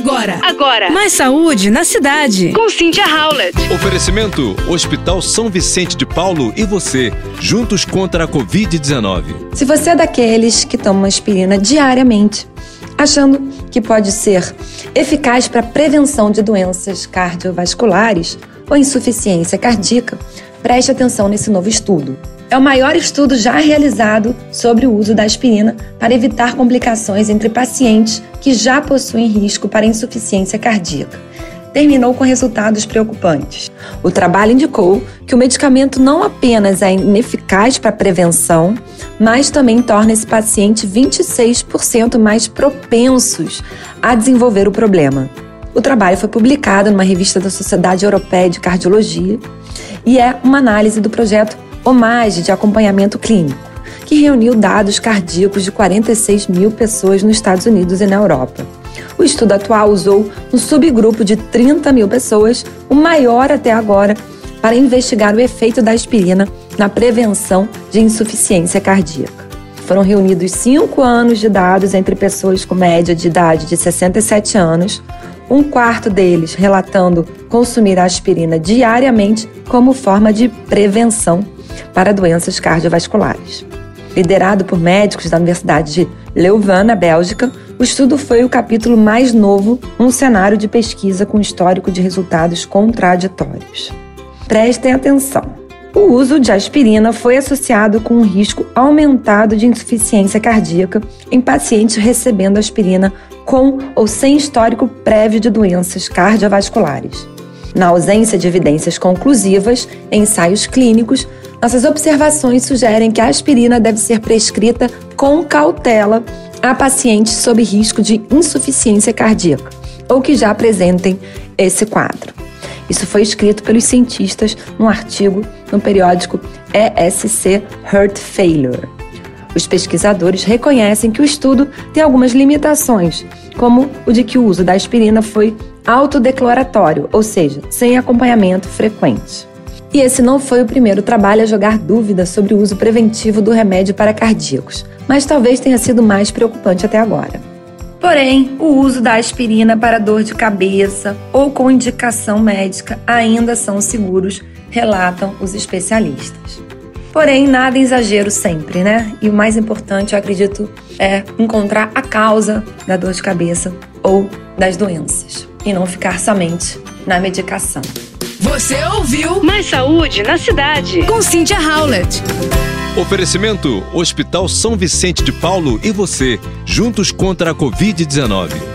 Agora. Agora. Mais saúde na cidade. Com Cynthia Howlett. Oferecimento: Hospital São Vicente de Paulo e você, juntos contra a Covid-19. Se você é daqueles que tomam aspirina diariamente, achando que pode ser eficaz para a prevenção de doenças cardiovasculares ou insuficiência cardíaca, preste atenção nesse novo estudo. É o maior estudo já realizado sobre o uso da aspirina para evitar complicações entre pacientes que já possuem risco para insuficiência cardíaca. Terminou com resultados preocupantes. O trabalho indicou que o medicamento não apenas é ineficaz para prevenção, mas também torna esse paciente 26% mais propensos a desenvolver o problema. O trabalho foi publicado numa revista da Sociedade Europeia de Cardiologia e é uma análise do projeto Homage de acompanhamento clínico, que reuniu dados cardíacos de 46 mil pessoas nos Estados Unidos e na Europa. O estudo atual usou um subgrupo de 30 mil pessoas, o maior até agora, para investigar o efeito da aspirina na prevenção de insuficiência cardíaca. Foram reunidos cinco anos de dados entre pessoas com média de idade de 67 anos, um quarto deles relatando consumir aspirina diariamente como forma de prevenção para doenças cardiovasculares. Liderado por médicos da Universidade de Leuven, na Bélgica, o estudo foi o capítulo mais novo num cenário de pesquisa com histórico de resultados contraditórios. Prestem atenção. O uso de aspirina foi associado com um risco aumentado de insuficiência cardíaca em pacientes recebendo aspirina com ou sem histórico prévio de doenças cardiovasculares. Na ausência de evidências conclusivas em ensaios clínicos, nossas observações sugerem que a aspirina deve ser prescrita com cautela a pacientes sob risco de insuficiência cardíaca ou que já apresentem esse quadro. Isso foi escrito pelos cientistas num artigo no periódico ESC Heart Failure. Os pesquisadores reconhecem que o estudo tem algumas limitações, como o de que o uso da aspirina foi autodeclaratório, ou seja, sem acompanhamento frequente. E esse não foi o primeiro trabalho a jogar dúvidas sobre o uso preventivo do remédio para cardíacos, mas talvez tenha sido mais preocupante até agora. Porém, o uso da aspirina para dor de cabeça ou com indicação médica ainda são seguros, relatam os especialistas. Porém, nada exagero sempre, né? E o mais importante, eu acredito, é encontrar a causa da dor de cabeça ou das doenças e não ficar somente na medicação. Você ouviu Mais saúde na cidade. com Cynthia Howlett. Oferecimento: Hospital São Vicente de Paulo e você, juntos contra a Covid-19.